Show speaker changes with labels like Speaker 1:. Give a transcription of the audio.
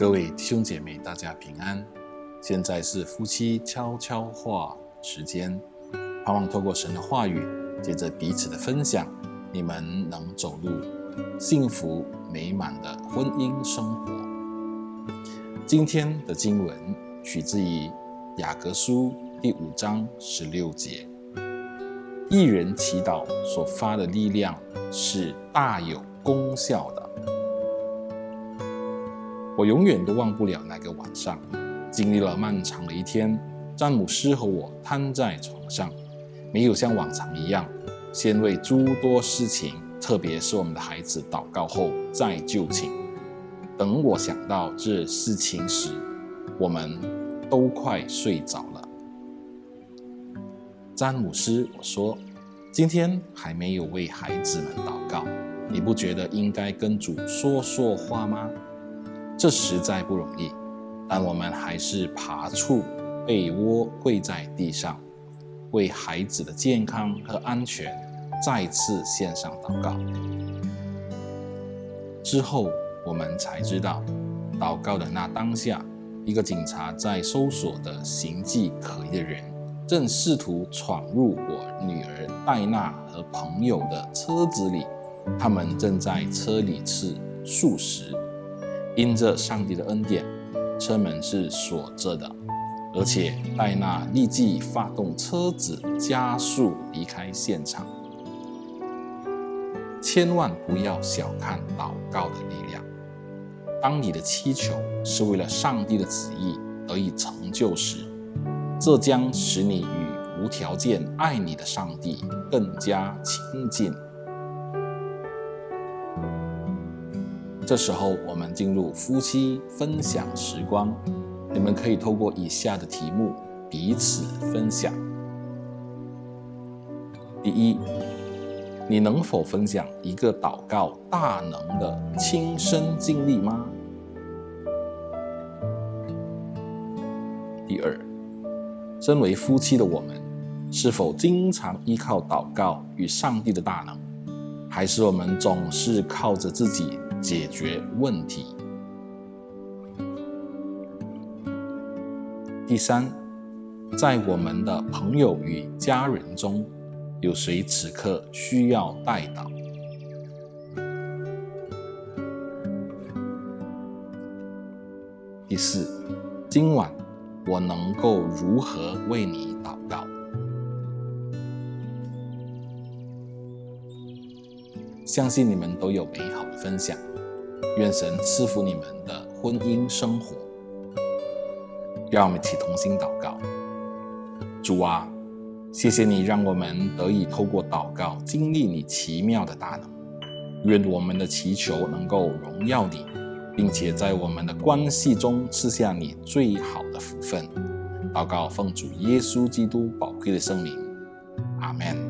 Speaker 1: 各位弟兄姐妹，大家平安。现在是夫妻悄悄话时间，盼望透过神的话语，借着彼此的分享，你们能走入幸福美满的婚姻生活。今天的经文取自于雅各书第五章十六节。一人祈祷所发的力量是大有功效的。我永远都忘不了那个晚上，经历了漫长的一天。詹姆斯和我瘫在床上，没有像往常一样先为诸多事情，特别是我们的孩子祷告后再就寝。等我想到这事情时，我们都快睡着了。詹姆斯，我说，今天还没有为孩子们祷告，你不觉得应该跟主说说话吗？这实在不容易，但我们还是爬出被窝，跪在地上，为孩子的健康和安全再次献上祷告。之后，我们才知道，祷告的那当下，一个警察在搜索的形迹可疑的人。正试图闯入我女儿戴娜和朋友的车子里，他们正在车里吃素食。因着上帝的恩典，车门是锁着的，而且戴娜立即发动车子，加速离开现场。千万不要小看祷告的力量。当你的祈求是为了上帝的旨意得以成就时，这将使你与无条件爱你的上帝更加亲近。这时候，我们进入夫妻分享时光。你们可以透过以下的题目彼此分享：第一，你能否分享一个祷告大能的亲身经历吗？第二，身为夫妻的我们，是否经常依靠祷告与上帝的大能，还是我们总是靠着自己解决问题？第三，在我们的朋友与家人中，有谁此刻需要代祷？第四，今晚。我能够如何为你祷相信你们都有美好的分享，愿神赐福你们的婚姻生活。让我们一起同心祷告：主啊，谢谢你让我们得以透过祷告经历你奇妙的大能。愿我们的祈求能够荣耀你。并且在我们的关系中赐下你最好的福分，祷告奉主耶稣基督宝贵的圣名，阿门。